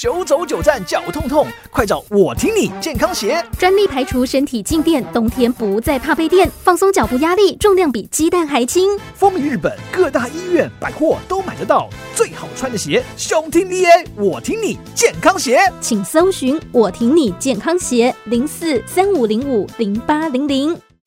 九走九站脚痛痛，快找我听你健康鞋，专利排除身体静电，冬天不再怕被电，放松脚步压力，重量比鸡蛋还轻。风靡日本各大医院百货都买得到，最好穿的鞋，胸听 A，我听你健康鞋，请搜寻我听你健康鞋零四三五零五零八零零。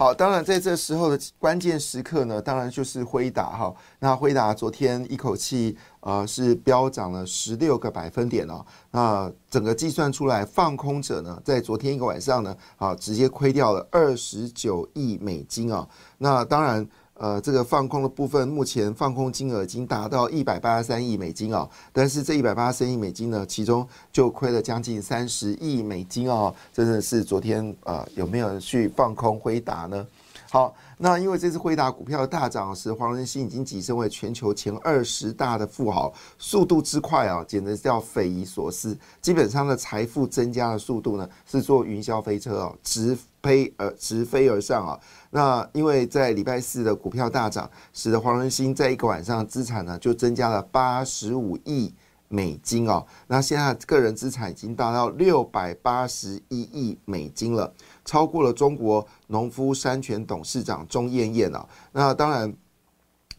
好，当然在这时候的关键时刻呢，当然就是辉达哈。那辉达昨天一口气呃是飙涨了十六个百分点哦。那整个计算出来，放空者呢在昨天一个晚上呢啊直接亏掉了二十九亿美金啊。那当然。呃，这个放空的部分，目前放空金额已经达到一百八十三亿美金哦。但是这一百八十三亿美金呢，其中就亏了将近三十亿美金哦。真的是昨天呃，有没有人去放空辉达呢？好，那因为这次辉达股票大涨，使黄仁勋已经跻身为全球前二十大的富豪，速度之快啊，简直叫匪夷所思。基本上的财富增加的速度呢，是坐云霄飞车哦，直飞而直飞而上啊。那因为在礼拜四的股票大涨，使得黄仁勋在一个晚上资产呢就增加了八十五亿美金哦。那现在个人资产已经达到六百八十一亿美金了，超过了中国农夫山泉董事长钟艳艳啊。那当然，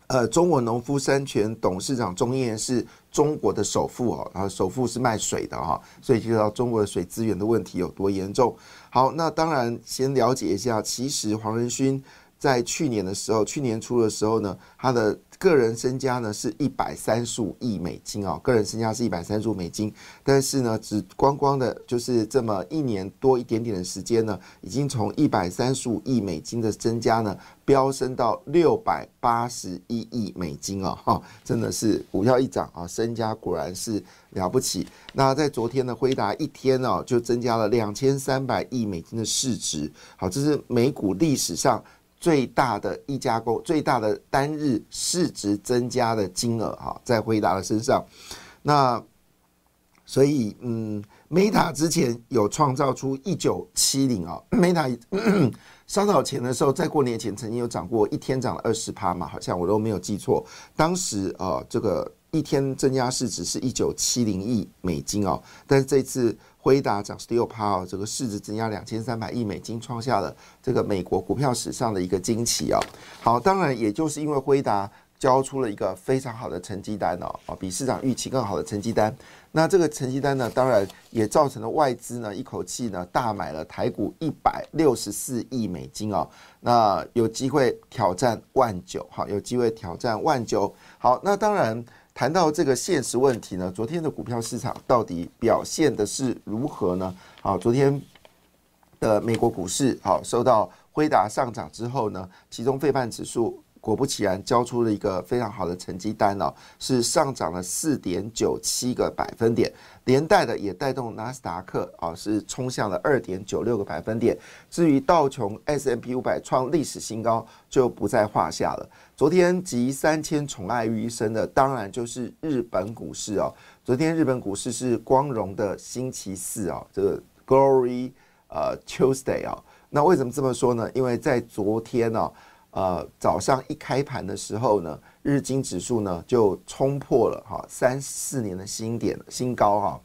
呃，中国农夫山泉董事长钟燕是中国的首富哦，然后首富是卖水的哈，所以就知道中国的水资源的问题有多严重。好，那当然先了解一下。其实黄仁勋在去年的时候，去年初的时候呢，他的个人身家呢是一百三十五亿美金啊，个人身家是一百三十五美金。但是呢，只光光的就是这么一年多一点点的时间呢，已经从一百三十五亿美金的增加呢，飙升到六百八十一亿美金啊！哈，真的是股票一涨啊，身家果然是。了不起！那在昨天的辉达一天哦，就增加了两千三百亿美金的市值。好，这是美股历史上最大的一家公最大的单日市值增加的金额哈，在辉达的身上。那所以嗯，Meta 之前有创造出一九七零啊，Meta 稍早前的时候，在过年前曾经有涨过一天涨了二十趴嘛，好像我都没有记错。当时啊，这个。一天增加市值是一九七零亿美金哦，但是这次辉达涨十六趴哦，这个市值增加两千三百亿美金，创下了这个美国股票史上的一个惊奇哦。好，当然也就是因为辉达交出了一个非常好的成绩单哦，哦，比市场预期更好的成绩单。那这个成绩单呢，当然也造成了外资呢一口气呢大买了台股一百六十四亿美金哦，那有机会挑战万九，好，有机会挑战万九。好，那当然。谈到这个现实问题呢，昨天的股票市场到底表现的是如何呢？好，昨天的美国股市好受到辉达上涨之后呢，其中费半指数果不其然交出了一个非常好的成绩单哦，是上涨了四点九七个百分点。连带的也带动纳斯达克啊，是冲向了二点九六个百分点。至于道琼 S M P 五百创历史新高，就不在话下了。昨天集三千宠爱于一身的，当然就是日本股市哦。昨天日本股市是光荣的星期四哦，这个 Glory 呃 Tuesday 啊。那为什么这么说呢？因为在昨天呢，呃早上一开盘的时候呢。日经指数呢就冲破了哈三四年的新点新高哈，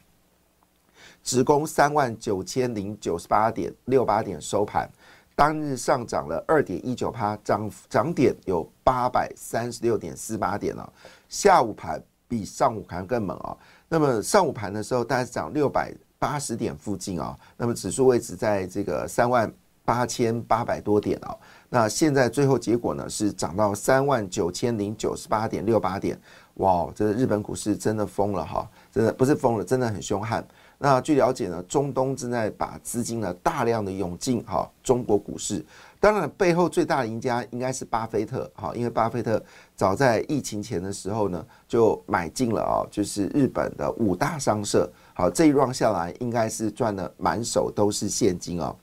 直攻三万九千零九十八点六八点收盘，当日上涨了二点一九趴，涨涨点有八百三十六点四八点了。下午盘比上午盘更猛啊，那么上午盘的时候大概涨六百八十点附近啊，那么指数位置在这个三万八千八百多点啊。那现在最后结果呢是涨到三万九千零九十八点六八点，哇，这日本股市真的疯了哈，真的不是疯了，真的很凶悍。那据了解呢，中东正在把资金呢大量的涌进哈中国股市。当然，背后最大的赢家应该是巴菲特哈，因为巴菲特早在疫情前的时候呢就买进了啊，就是日本的五大商社。好，这一轮下来应该是赚的满手都是现金哦。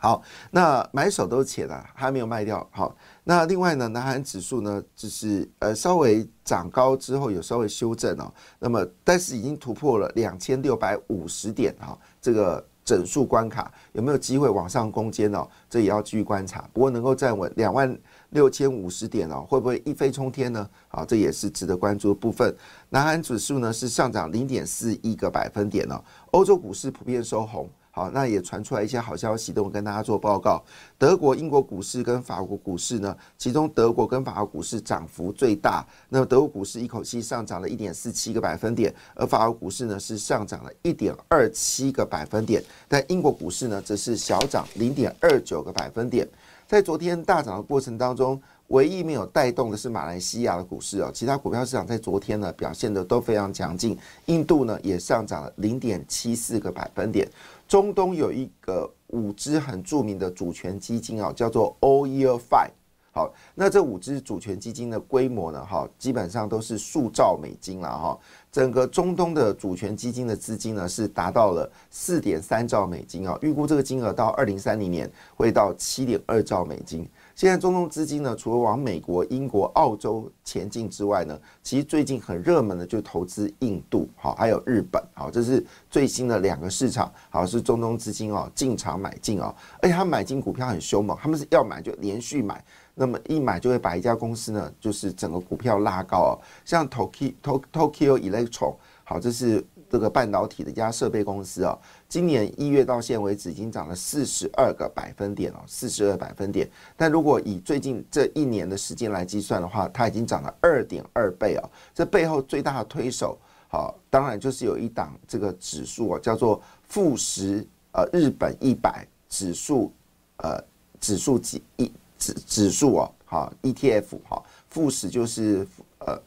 好，那买手都是钱啊，还没有卖掉。好，那另外呢，南韩指数呢，就是呃稍微涨高之后有稍微修正哦。那么，但是已经突破了两千六百五十点哈，这个整数关卡有没有机会往上攻坚呢？这也要继续观察。不过能够站稳两万六千五十点哦，会不会一飞冲天呢？好，这也是值得关注的部分。南韩指数呢是上涨零点四一个百分点哦，欧洲股市普遍收红。好，那也传出来一些好消息，等我跟大家做报告。德国、英国股市跟法国股市呢，其中德国跟法国股市涨幅最大。那么德国股市一口气上涨了一点四七个百分点，而法国股市呢是上涨了一点二七个百分点。但英国股市呢则是小涨零点二九个百分点。在昨天大涨的过程当中。唯一没有带动的是马来西亚的股市哦，其他股票市场在昨天呢表现的都非常强劲。印度呢也上涨了零点七四个百分点。中东有一个五只很著名的主权基金啊，叫做 All Year Five。好，那这五只主权基金的规模呢，哈，基本上都是数兆美金了哈。整个中东的主权基金的资金呢，是达到了四点三兆美金啊。预估这个金额到二零三零年会到七点二兆美金。现在中东资金呢，除了往美国、英国、澳洲前进之外呢，其实最近很热门的就投资印度，好，还有日本，好，这是最新的两个市场，好，是中东资金哦进场买进哦，而且他买进股票很凶猛，他们是要买就连续买，那么一买就会把一家公司呢，就是整个股票拉高哦，像 Tokyo Tokyo Electron，好，这是。这个半导体的一家设备公司哦，今年一月到现为止已经涨了四十二个百分点哦，四十二百分点。但如果以最近这一年的时间来计算的话，它已经涨了二点二倍哦。这背后最大的推手，好，当然就是有一档这个指数哦，叫做富时呃日本一百指数呃指数几一指指数哦，好 ETF 哈，富时就是呃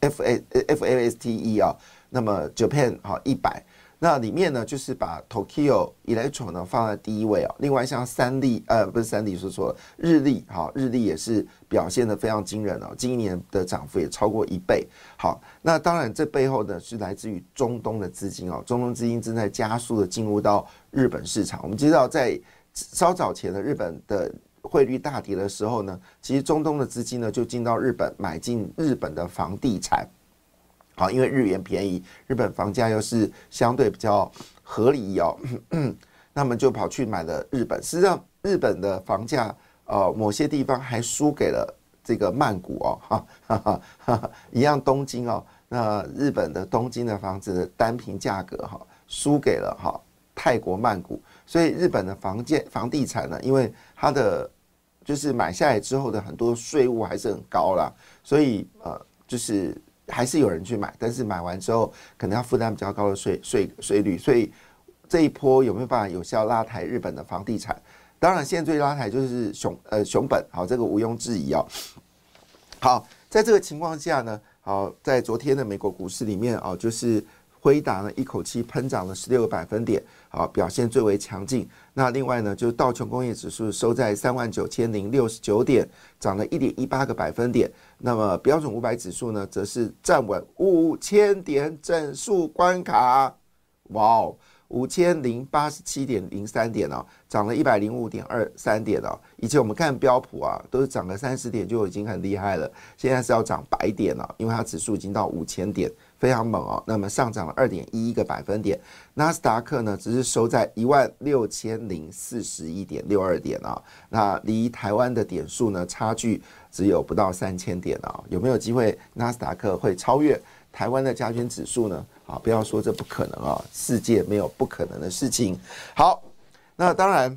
F A F A S T E 啊。那么 Japan 好一百，那里面呢就是把 Tokyo Electro 呢放在第一位啊。另外像三立呃不是三立说错了，日立哈日立也是表现的非常惊人哦，今年的涨幅也超过一倍。好，那当然这背后呢是来自于中东的资金哦，中东资金正在加速的进入到日本市场。我们知道在稍早前的日本的汇率大跌的时候呢，其实中东的资金呢就进到日本买进日本的房地产。好，因为日元便宜，日本房价又是相对比较合理哦，那么就跑去买了日本。实际上，日本的房价呃，某些地方还输给了这个曼谷哦，哈，哈哈，一样东京哦，那日本的东京的房子的单平价格哈，输给了哈泰国曼谷。所以日本的房建房地产呢，因为它的就是买下来之后的很多税务还是很高啦，所以呃，就是。还是有人去买，但是买完之后可能要负担比较高的税税税率，所以这一波有没有办法有效拉抬日本的房地产？当然，现在最拉抬就是熊呃熊本，好，这个毋庸置疑哦。好，在这个情况下呢，好，在昨天的美国股市里面哦，就是。辉达呢，一口气喷涨了十六个百分点，好，表现最为强劲。那另外呢，就是道琼工业指数收在三万九千零六十九点，涨了一点一八个百分点。那么标准五百指数呢，则是站稳五千点整数关卡，哇哦！五千零八十七点零三点哦，涨了一百零五点二三点哦。以前我们看标普啊，都是涨了三十点就已经很厉害了，现在是要涨百点了，因为它指数已经到五千点，非常猛哦。那么上涨了二点一一个百分点，纳斯达克呢只是收在一万六千零四十一点六二点啊，那离台湾的点数呢差距只有不到三千点啊，有没有机会纳斯达克会超越？台湾的加权指数呢？啊，不要说这不可能啊！世界没有不可能的事情。好，那当然，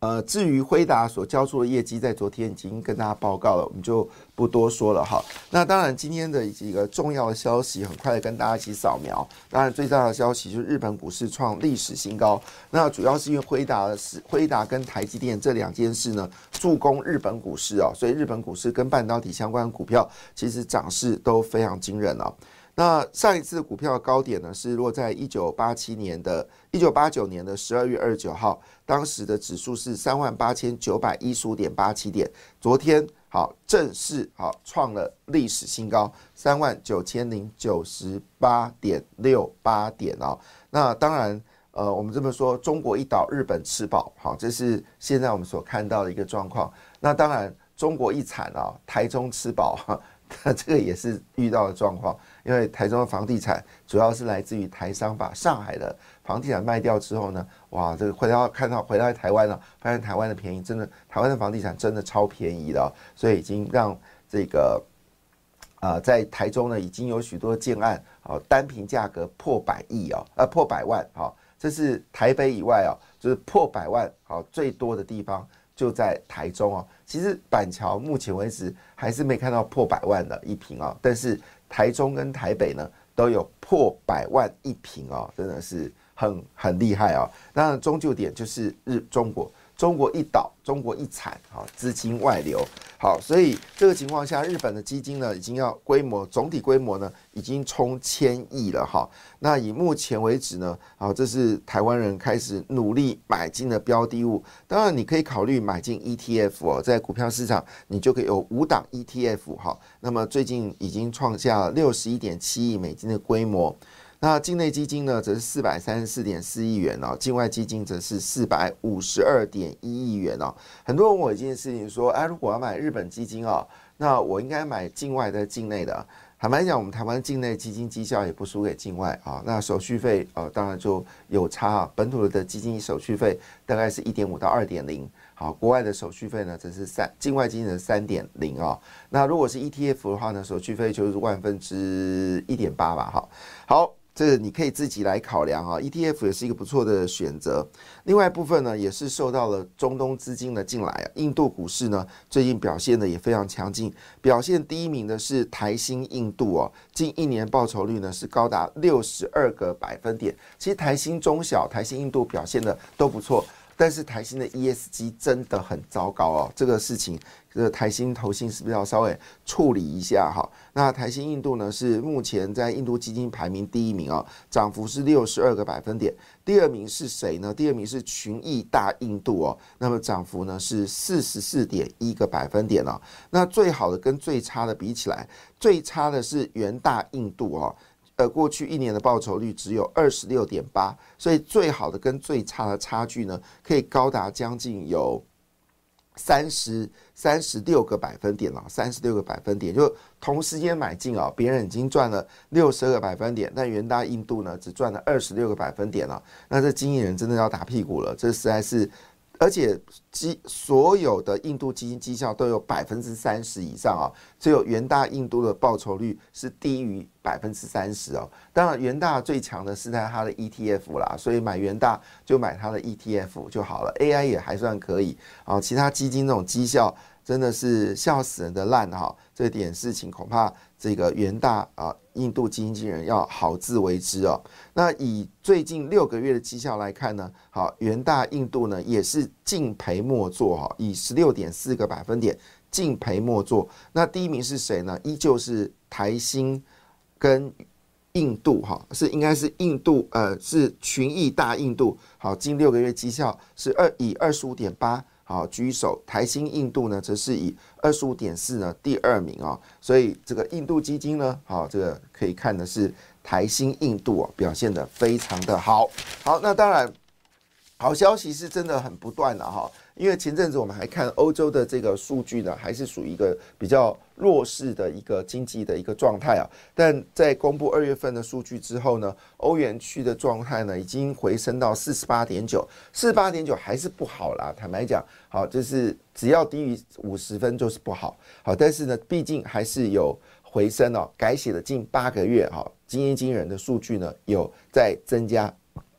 呃，至于辉达所交出的业绩，在昨天已经跟大家报告了，我们就不多说了哈。那当然，今天的几个重要的消息，很快的跟大家一起扫描。当然，最大的消息就是日本股市创历史新高。那主要是因为辉达是辉达跟台积电这两件事呢，助攻日本股市啊，所以日本股市跟半导体相关的股票其实涨势都非常惊人啊。那上一次股票高点呢，是落在一九八七年的一九八九年的十二月二十九号，当时的指数是三万八千九百一十五点八七点。昨天好正式好创了历史新高，三万九千零九十八点六八点哦。那当然，呃，我们这么说，中国一倒，日本吃饱，好，这是现在我们所看到的一个状况。那当然，中国一惨啊，台中吃饱，这个也是遇到的状况。因为台中的房地产主要是来自于台商把上海的房地产卖掉之后呢，哇，这个回到看到回到台湾了，发现台湾的便宜，真的台湾的房地产真的超便宜的，所以已经让这个啊，在台中呢已经有许多建案啊，单品价格破百亿哦，呃，破百万啊，这是台北以外哦，就是破百万好最多的地方就在台中哦。其实板桥目前为止还是没看到破百万的一平啊，但是。台中跟台北呢都有破百万一平哦，真的是很很厉害哦。那，终究点就是日中国。中国一倒，中国一惨，好资金外流，好，所以这个情况下，日本的基金呢，已经要规模总体规模呢，已经冲千亿了哈。那以目前为止呢，好，这是台湾人开始努力买进的标的物。当然，你可以考虑买进 ETF 哦，在股票市场你就可以有五档 ETF 哈。那么最近已经创下六十一点七亿美金的规模。那境内基金呢，则是四百三十四点四亿元哦，境外基金则是四百五十二点一亿元哦。很多人问我一件事情，说，哎，如果要买日本基金哦，那我应该买境外的境内的？坦白讲，我们台湾境内基金绩效也不输给境外啊。那手续费呃，当然就有差啊。本土的基金手续费大概是一点五到二点零，好，国外的手续费呢，则是三，境外基金的三点零啊。那如果是 ETF 的话呢，手续费就是万分之一点八吧，哈，好。这你可以自己来考量啊，ETF 也是一个不错的选择。另外部分呢，也是受到了中东资金的进来啊。印度股市呢，最近表现的也非常强劲，表现第一名的是台新印度哦，近一年报酬率呢是高达六十二个百分点。其实台新中小、台新印度表现的都不错。但是台新的 ESG 真的很糟糕哦，这个事情，这个台新投信是不是要稍微处理一下哈？那台新印度呢是目前在印度基金排名第一名哦，涨幅是六十二个百分点。第二名是谁呢？第二名是群益大印度哦，那么涨幅呢是四十四点一个百分点哦。那最好的跟最差的比起来，最差的是元大印度哦。呃，过去一年的报酬率只有二十六点八，所以最好的跟最差的差距呢，可以高达将近有三十三十六个百分点了，三十六个百分点，就同时间买进啊，别人已经赚了六十二个百分点，但元大印度呢只赚了二十六个百分点了，那这经纪人真的要打屁股了，这实在是。而且基所有的印度基金绩效都有百分之三十以上啊，只有元大印度的报酬率是低于百分之三十哦。当然，元大最强的是在它的 ETF 啦，所以买元大就买它的 ETF 就好了。AI 也还算可以啊，其他基金这种绩效。真的是笑死人的烂哈！这点事情恐怕这个元大啊，印度基金人要好自为之哦。那以最近六个月的绩效来看呢，好，元大印度呢也是净赔莫做哈，以十六点四个百分点净赔莫做。那第一名是谁呢？依旧是台新跟印度哈，是应该是印度呃是群益大印度好，近六个月绩效是二以二十五点八。好，居首台新印度呢，则是以二十五点四呢第二名啊，所以这个印度基金呢，好，这个可以看的是台新印度啊，表现的非常的好。好，那当然，好消息是真的很不断的哈。因为前阵子我们还看欧洲的这个数据呢，还是属于一个比较弱势的一个经济的一个状态啊。但在公布二月份的数据之后呢，欧元区的状态呢已经回升到四十八点九，四十八点九还是不好啦。坦白讲，好就是只要低于五十分就是不好。好，但是呢，毕竟还是有回升哦，改写了近八个月哈，经营惊人的数据呢有在增加。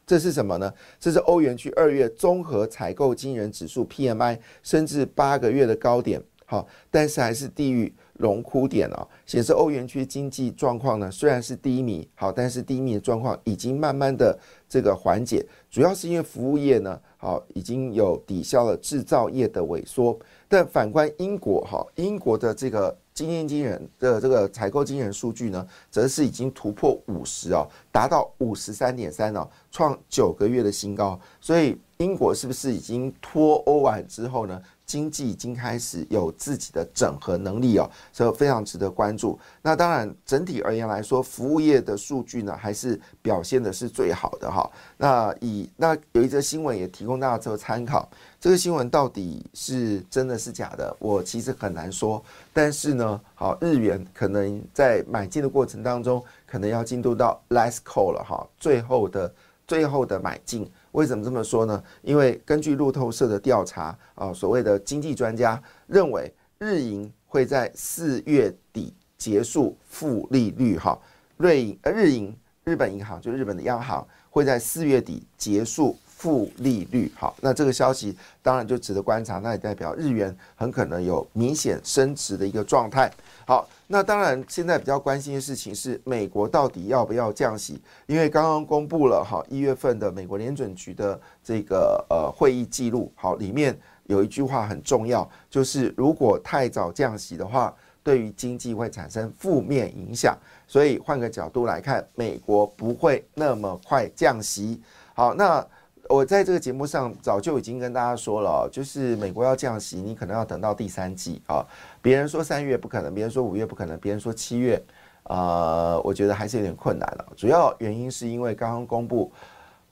这是什么呢？这是欧元区二月综合采购经人指数 PMI 升至八个月的高点，好，但是还是低于荣枯点哦，显示欧元区经济状况呢虽然是低迷，好，但是低迷的状况已经慢慢的这个缓解，主要是因为服务业呢，好，已经有抵消了制造业的萎缩，但反观英国哈，英国的这个。今天惊人的这个采购惊人数据呢，则是已经突破五十哦，达到五十三点三哦，创九个月的新高。所以英国是不是已经脱欧完之后呢？经济已经开始有自己的整合能力哦，所以非常值得关注。那当然，整体而言来说，服务业的数据呢，还是表现的是最好的哈。那以那有一则新闻也提供大家做参考，这个新闻到底是真的是假的，我其实很难说。但是呢，好，日元可能在买进的过程当中，可能要进入到 last call 了哈，最后的最后的买进。为什么这么说呢？因为根据路透社的调查啊，所谓的经济专家认为，日银会在四月底结束负利率。哈，瑞银呃，日银日本银行就日本的央行会在四月底结束。负利率，好，那这个消息当然就值得观察，那也代表日元很可能有明显升值的一个状态。好，那当然现在比较关心的事情是美国到底要不要降息？因为刚刚公布了哈一月份的美国联准局的这个呃会议记录，好，里面有一句话很重要，就是如果太早降息的话，对于经济会产生负面影响。所以换个角度来看，美国不会那么快降息。好，那。我在这个节目上早就已经跟大家说了，就是美国要降息，你可能要等到第三季啊。别人说三月不可能，别人说五月不可能，别人说七月，呃，我觉得还是有点困难了。主要原因是因为刚刚公布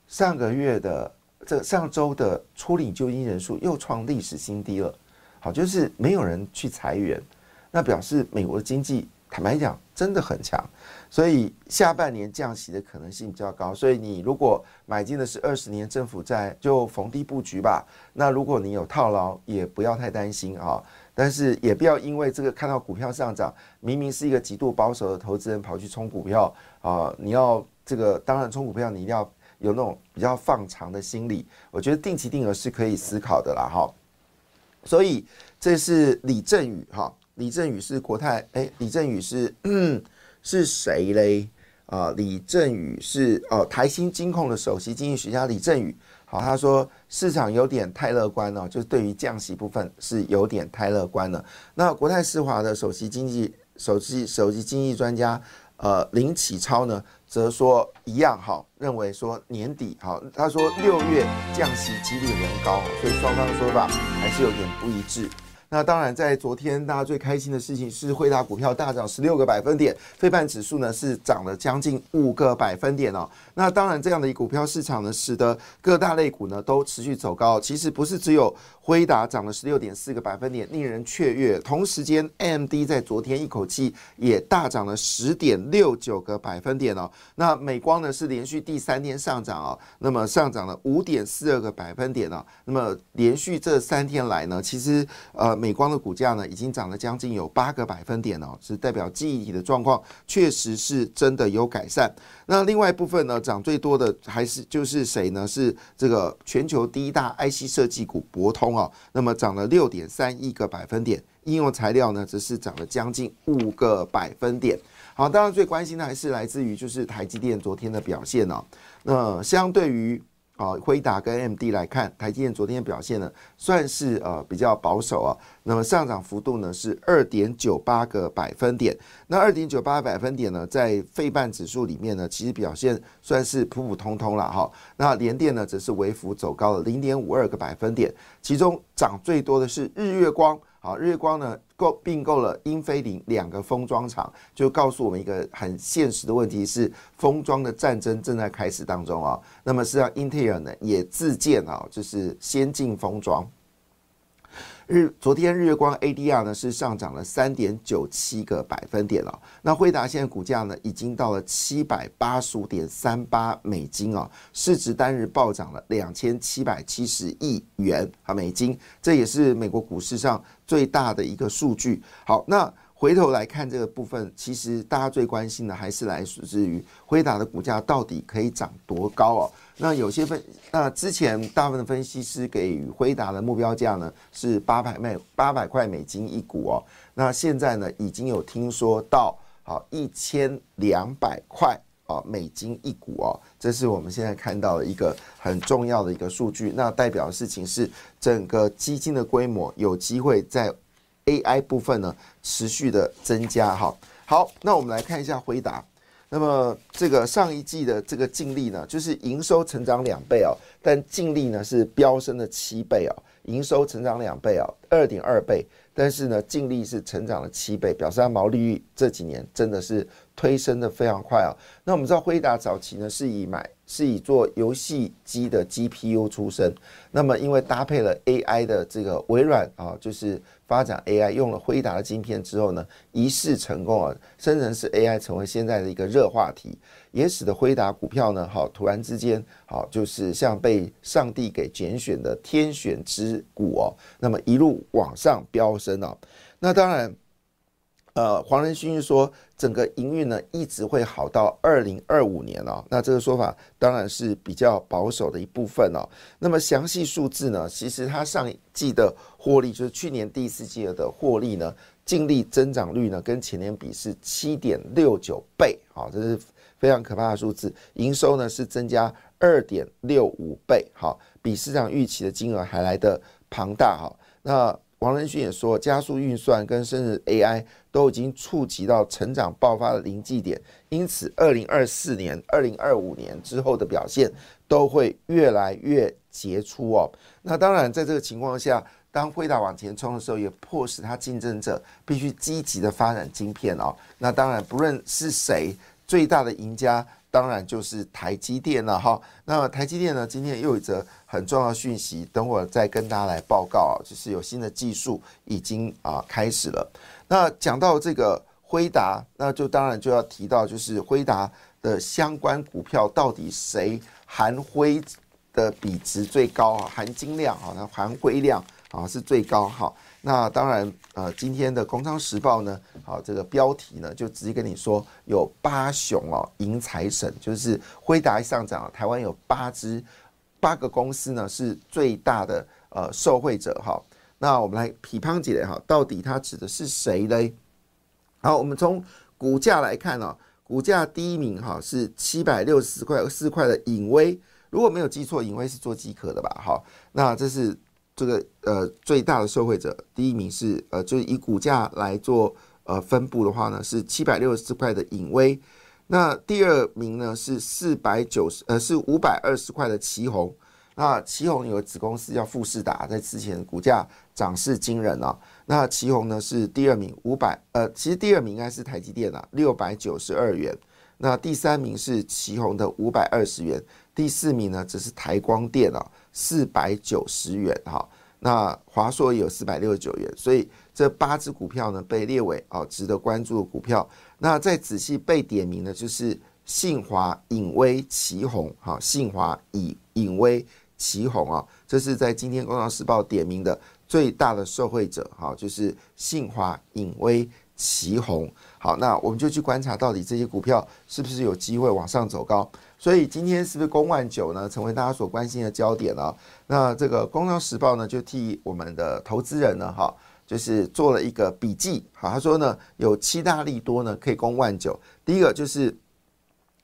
上个月的这上周的初领就医人数又创历史新低了。好，就是没有人去裁员，那表示美国的经济坦白讲真的很强。所以下半年降息的可能性比较高，所以你如果买进的是二十年政府债，就逢低布局吧。那如果你有套牢，也不要太担心啊。但是也不要因为这个看到股票上涨，明明是一个极度保守的投资人跑去冲股票啊。你要这个当然冲股票，你一定要有那种比较放长的心理。我觉得定期定额是可以思考的啦，哈。所以这是李振宇哈，李振宇是国泰，哎，李振宇是。是谁嘞？啊，李振宇是哦，台新金控的首席经济学家李振宇。好，他说市场有点太乐观了，就是对于降息部分是有点太乐观了。那国泰世华的首席经济首席首席经济专家呃林启超呢，则说一样好，认为说年底好，他说六月降息几率仍高，所以双方的说法还是有点不一致。那当然，在昨天大家最开心的事情是惠达股票大涨十六个百分点，非半指数呢是涨了将近五个百分点哦。那当然，这样的一股票市场呢，使得各大类股呢都持续走高。其实不是只有辉达涨了十六点四个百分点，令人雀跃。同时间，AMD 在昨天一口气也大涨了十点六九个百分点哦。那美光呢是连续第三天上涨哦，那么上涨了五点四二个百分点哦。那么连续这三天来呢，其实呃。美光的股价呢，已经涨了将近有八个百分点哦，是代表记忆体的状况确实是真的有改善。那另外一部分呢，涨最多的还是就是谁呢？是这个全球第一大 IC 设计股博通哦，那么涨了六点三一个百分点。应用材料呢，则是涨了将近五个百分点。好，当然最关心的还是来自于就是台积电昨天的表现哦。那相对于啊，辉达跟 M D 来看，台积电昨天表现呢，算是呃比较保守啊。那么上涨幅度呢是二点九八个百分点。那二点九八百分点呢，在费半指数里面呢，其实表现算是普普通通了哈。那联电呢，则是微幅走高了零点五二个百分点。其中涨最多的是日月光。啊，日光呢购并购了英飞凌两个封装厂，就告诉我们一个很现实的问题是，封装的战争正在开始当中啊。那么实际上，英特尔呢也自建啊，就是先进封装。日昨天日月光 ADR 呢是上涨了三点九七个百分点了。那惠达现在股价呢已经到了七百八十五点三八美金啊，市值单日暴涨了两千七百七十亿元啊美金，这也是美国股市上最大的一个数据。好，那回头来看这个部分，其实大家最关心的还是来自于辉达的股价到底可以涨多高哦。那有些分，那之前大部分的分析师给予辉达的目标价呢是八百美八百块美金一股哦。那现在呢已经有听说到好一千两百块啊美金一股哦，这是我们现在看到的一个很重要的一个数据。那代表的事情是整个基金的规模有机会在。AI 部分呢，持续的增加哈。好，那我们来看一下回答。那么这个上一季的这个净利呢，就是营收成长两倍哦，但净利呢是飙升了七倍哦。营收成长两倍哦，二点二倍，但是呢净利是成长了七倍，表示它毛利率这几年真的是推升的非常快哦。那我们知道辉达早期呢是以买。是以做游戏机的 GPU 出身，那么因为搭配了 AI 的这个微软啊，就是发展 AI 用了辉达的晶片之后呢，一试成功啊，生成式 AI 成为现在的一个热话题，也使得辉达股票呢，好突然之间好就是像被上帝给拣选的天选之股哦，那么一路往上飙升哦，那当然。呃，黄仁勋说，整个营运呢一直会好到二零二五年哦。那这个说法当然是比较保守的一部分哦。那么详细数字呢，其实它上一季的获利，就是去年第四季的获利呢，净利增长率呢跟前年比是七点六九倍，好，这是非常可怕的数字。营收呢是增加二点六五倍，好，比市场预期的金额还来得庞大哈。那王仁勋也说，加速运算跟甚至 AI 都已经触及到成长爆发的临界点，因此，二零二四年、二零二五年之后的表现都会越来越杰出哦。那当然，在这个情况下，当辉达往前冲的时候，也迫使它竞争者必须积极的发展晶片哦。那当然，不论是谁，最大的赢家。当然就是台积电了哈。那台积电呢，今天又有一则很重要的讯息，等会再跟大家来报告啊，就是有新的技术已经啊开始了。那讲到这个辉达，那就当然就要提到，就是辉达的相关股票到底谁含灰的比值最高啊？含金量啊，那含灰量啊是最高哈。那当然，呃，今天的《工商时报》呢，好，这个标题呢就直接跟你说，有八雄哦，迎财神，就是辉达上涨，台湾有八只八个公司呢是最大的呃受惠者哈。那我们来批判起来哈，到底它指的是谁嘞？好，我们从股价来看哦，股价第一名哈是七百六十块四块的影威，如果没有记错，影威是做机壳的吧？好，那这是。这个呃最大的受惠者，第一名是呃，就是以股价来做呃分布的话呢，是七百六十四块的影威。那第二名呢是四百九十呃是五百二十块的旗宏。那旗宏有个子公司叫富士达，在之前股价涨势惊人啊。那旗宏呢是第二名，五百呃其实第二名应该是台积电啊，六百九十二元。那第三名是旗宏的五百二十元，第四名呢则是台光电啊。四百九十元哈，那华硕有四百六十九元，所以这八只股票呢被列为哦值得关注的股票。那再仔细被点名的，就是信华、影威、旗宏哈，信华、以影威、旗宏啊，这是在今天《工商时报》点名的最大的受惠者哈，就是信华、影威、旗宏。好，那我们就去观察到底这些股票是不是有机会往上走高。所以今天是不是公万九呢？成为大家所关心的焦点呢？那这个《工商时报》呢，就替我们的投资人呢，哈，就是做了一个笔记。好，他说呢，有七大利多呢，可以攻万九。第一个就是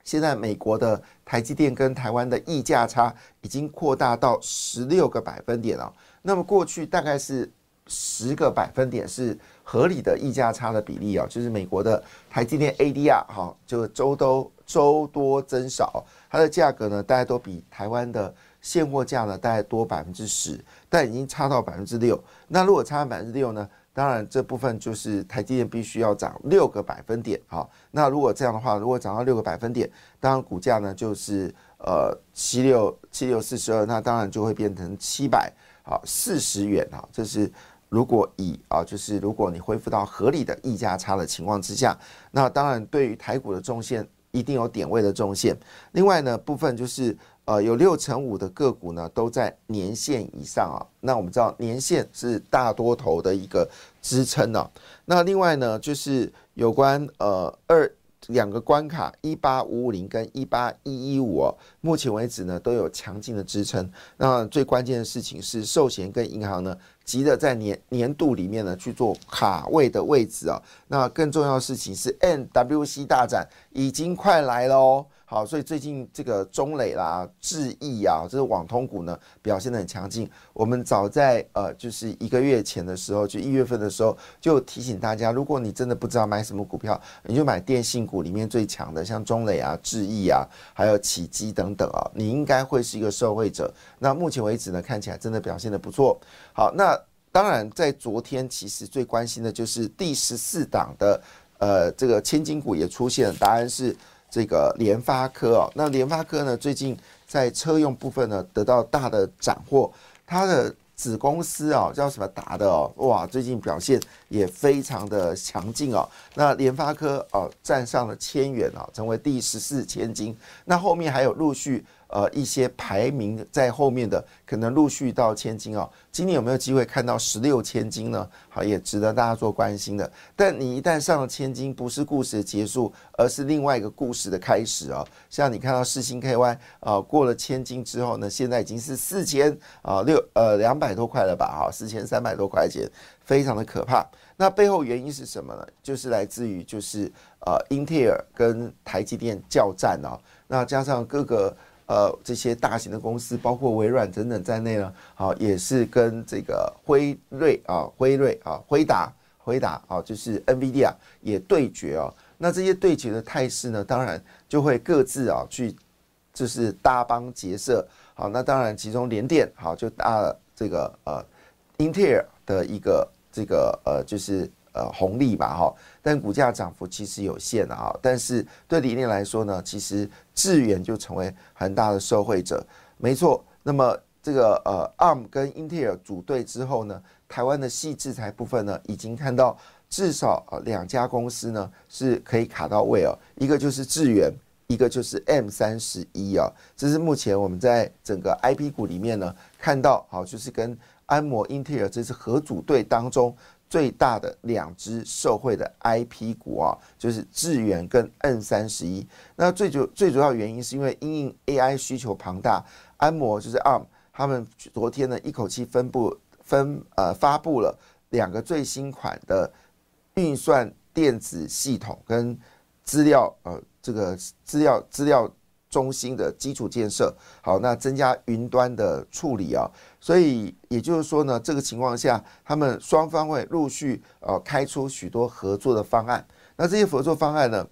现在美国的台积电跟台湾的溢价差已经扩大到十六个百分点了。那么过去大概是十个百分点是合理的溢价差的比例啊，就是美国的台积电 ADR 哈，就周都。周多增少，它的价格呢，大概都比台湾的现货价呢，大概多百分之十，但已经差到百分之六。那如果差百分之六呢，当然这部分就是台积电必须要涨六个百分点啊。那如果这样的话，如果涨到六个百分点，当然股价呢就是呃七六七六四十二，那当然就会变成七百啊四十元啊。这是如果以啊，就是如果你恢复到合理的溢价差的情况之下，那当然对于台股的中线。一定有点位的中线。另外呢，部分就是呃有六成五的个股呢都在年线以上啊。那我们知道年线是大多头的一个支撑啊。那另外呢，就是有关呃二。两个关卡一八五五零跟一八一一五哦，目前为止呢都有强劲的支撑。那最关键的事情是，寿险跟银行呢急着在年年度里面呢去做卡位的位置啊。那更重要的事情是，NWC 大展已经快来了哦。好，所以最近这个中磊啦、智毅啊，这个网通股呢表现的很强劲。我们早在呃，就是一个月前的时候，就一月份的时候，就提醒大家，如果你真的不知道买什么股票，你就买电信股里面最强的，像中磊啊、智毅啊，还有启基等等啊，你应该会是一个受惠者。那目前为止呢，看起来真的表现的不错。好，那当然在昨天，其实最关心的就是第十四档的呃这个千金股也出现了，答案是。这个联发科哦，那联发科呢，最近在车用部分呢得到大的斩获，它的子公司哦叫什么达的哦，哇，最近表现也非常的强劲哦。那联发科哦站上了千元哦，成为第十四千金，那后面还有陆续。呃，一些排名在后面的可能陆续到千金哦。今年有没有机会看到十六千金呢？好，也值得大家做关心的。但你一旦上了千金，不是故事的结束，而是另外一个故事的开始哦。像你看到世星 KY 啊，过了千金之后呢，现在已经是四千啊六呃两百多块了吧？哈，四千三百多块钱，非常的可怕。那背后原因是什么呢？就是来自于就是呃英特尔跟台积电较战哦。那加上各个。呃，这些大型的公司，包括微软等等在内呢，好，也是跟这个辉瑞啊、辉瑞啊、辉达、辉达啊，就是 NVIDIA 也对决哦。那这些对决的态势呢，当然就会各自啊去，就是搭帮结社。好，那当然其中联电好就搭了这个呃英特尔的一个这个呃就是。呃，红利嘛，哈，但股价涨幅其实有限的哈。但是对理念来说呢，其实智远就成为很大的受惠者，没错。那么这个呃，ARM 跟英特尔组队之后呢，台湾的细制裁部分呢，已经看到至少呃两家公司呢是可以卡到位哦，一个就是智远，一个就是 M 三十一啊。这是目前我们在整个 IP 股里面呢看到，好，就是跟安摩、英特尔这次合组队当中。最大的两只受惠的 IP 股啊，就是智远跟 N 三十一。那最主最主要原因是因为因应 AI 需求庞大，安摩就是 ARM，他们昨天呢一口气分布分呃发布了两个最新款的运算电子系统跟资料呃这个资料资料。中心的基础建设好，那增加云端的处理啊，所以也就是说呢，这个情况下，他们双方会陆续呃开出许多合作的方案。那这些合作方案呢，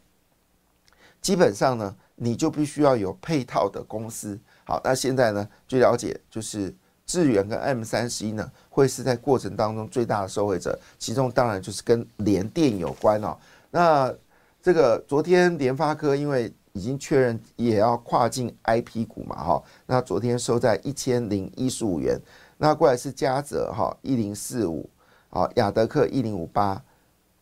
基本上呢，你就必须要有配套的公司。好，那现在呢，据了解，就是智源跟 M 三十一呢，会是在过程当中最大的受惠者，其中当然就是跟联电有关哦。那这个昨天联发科因为已经确认也要跨境 IP 股嘛，哈，那昨天收在一千零一十五元，那过来是嘉泽哈一零四五，好雅德克一零五八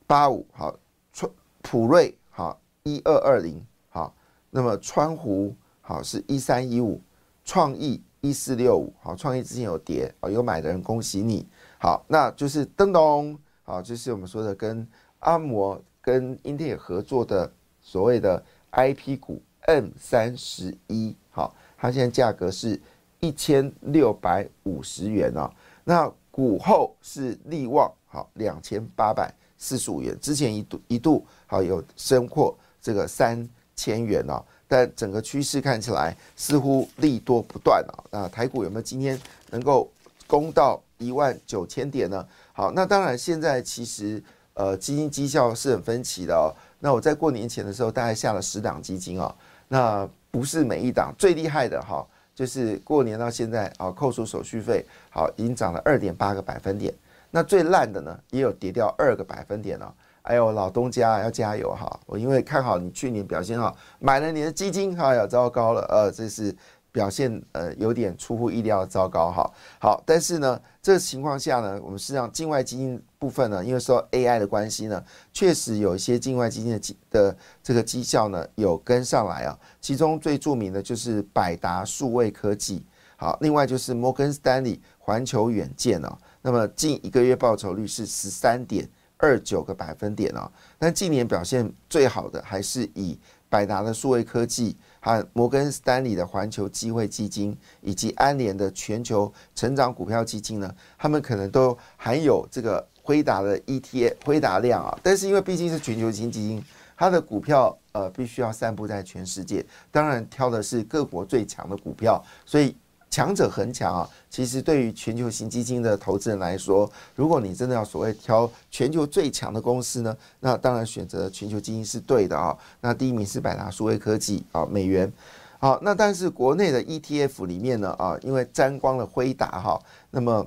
八五，好川普瑞好一二二零，好，那么川湖好是一三一五，创意一四六五，好创意之前有跌，啊有买的人恭喜你，好，那就是噔噔，好就是我们说的跟阿摩跟英特尔合作的所谓的。I P 股 N 三十一，好，它现在价格是一千六百五十元哦。那股后是利旺，好，两千八百四十五元。之前一度一度好有升破这个三千元哦，但整个趋势看起来似乎利多不断啊。那台股有没有今天能够攻到一万九千点呢？好，那当然现在其实呃基金绩效是很分歧的哦。那我在过年前的时候，大概下了十档基金哦，那不是每一档最厉害的哈，就是过年到现在啊，扣除手续费，好，已经涨了二点八个百分点。那最烂的呢，也有跌掉二个百分点了。哎呦，老东家要加油哈！我因为看好你去年表现好，买了你的基金，哎呀，糟糕了，呃，这是表现呃有点出乎意料糟糕哈。好，但是呢，这个情况下呢，我们实际上境外基金部分呢，因为说 AI 的关系呢，确实有一些境外基金的的这个绩效呢有跟上来啊。其中最著名的就是百达数位科技，好，另外就是摩根斯丹利环球远见哦。那么近一个月报酬率是十三点二九个百分点哦。但近年表现最好的还是以百达的数位科技。和摩根斯丹利的环球机会基金以及安联的全球成长股票基金呢，他们可能都含有这个辉达的 ETF 辉达量啊。但是因为毕竟是全球型基金，它的股票呃必须要散布在全世界，当然挑的是各国最强的股票，所以。强者恒强啊！其实对于全球型基金的投资人来说，如果你真的要所谓挑全球最强的公司呢，那当然选择全球基金是对的啊。那第一名是百达数位科技啊，美元。好，那但是国内的 ETF 里面呢啊，因为沾光了辉达哈，那么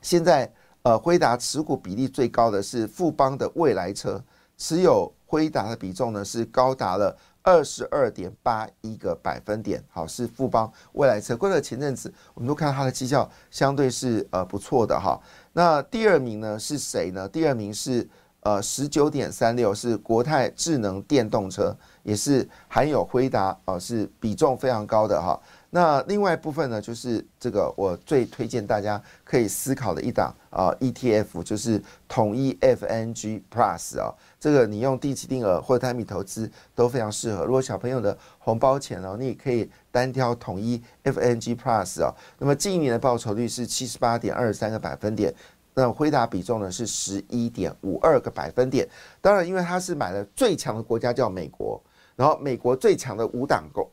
现在呃辉达持股比例最高的是富邦的未来车，持有辉达的比重呢是高达了。二十二点八一个百分点，好是富邦未来车。过了前阵子，我们都看到它的绩效相对是呃不错的哈。那第二名呢是谁呢？第二名是呃十九点三六，是国泰智能电动车，也是含有辉达啊，是比重非常高的哈。那另外一部分呢，就是这个我最推荐大家可以思考的一档啊 ETF，就是统一 FNG Plus 啊。这个你用定期定额或者单笔投资都非常适合。如果小朋友的红包钱哦，你也可以单挑统一 FNG Plus 啊。那么近一年的报酬率是七十八点二三个百分点，那辉达比重呢是十一点五二个百分点。当然，因为它是买了最强的国家叫美国，然后美国最强的五档公。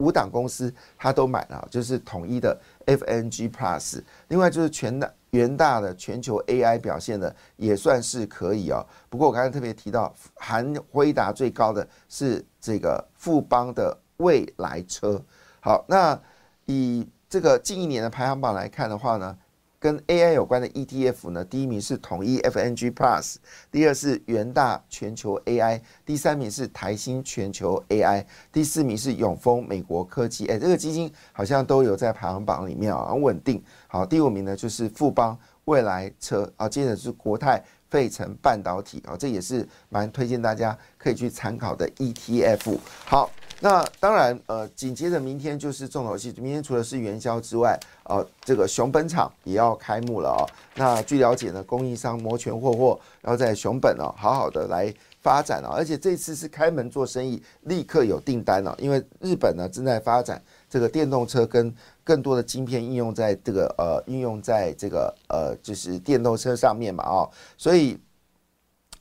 五档公司他都买了，就是统一的 FNG Plus，另外就是全大元大的全球 AI 表现的也算是可以哦。不过我刚才特别提到，含辉达最高的是这个富邦的未来车。好，那以这个近一年的排行榜来看的话呢？跟 AI 有关的 ETF 呢，第一名是统一 FNG Plus，第二是元大全球 AI，第三名是台新全球 AI，第四名是永丰美国科技。哎，这个基金好像都有在排行榜里面啊，很稳定。好，第五名呢就是富邦未来车啊，接着是国泰费城半导体啊，这也是蛮推荐大家可以去参考的 ETF。好。那当然，呃，紧接着明天就是重头戏。明天除了是元宵之外，呃，这个熊本厂也要开幕了哦。那据了解呢，供应商摩拳霍霍，然后在熊本哦，好好的来发展哦。而且这次是开门做生意，立刻有订单了。因为日本呢正在发展这个电动车，跟更多的晶片应用在这个呃，应用在这个呃，就是电动车上面嘛哦，所以。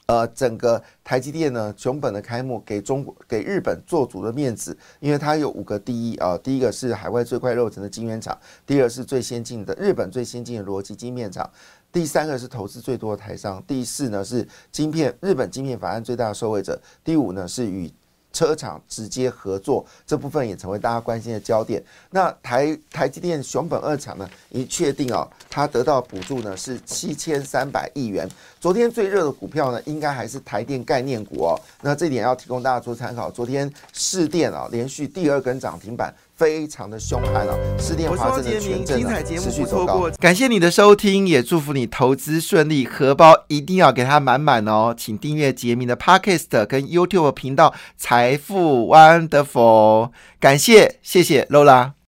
呃，整个台积电呢，熊本的开幕给中国、给日本做足了面子，因为它有五个第一啊。第一个是海外最快肉成的晶圆厂，第二是最先进的日本最先进的逻辑晶片厂，第三个是投资最多的台商，第四呢是晶片日本晶片法案最大的受惠者，第五呢是与。车厂直接合作这部分也成为大家关心的焦点。那台台积电熊本二厂呢，已确定啊，它得到补助呢是七千三百亿元。昨天最热的股票呢，应该还是台电概念股哦。那这点要提供大家做参考。昨天市电啊，连续第二根涨停板。非常的凶悍哦！市电华真的全正持续走高。感谢你的收听，也祝福你投资顺利，荷包一定要给它满满哦！请订阅杰明的 Podcast 跟 YouTube 频道财富 Wonderful。感谢，谢谢 Lola。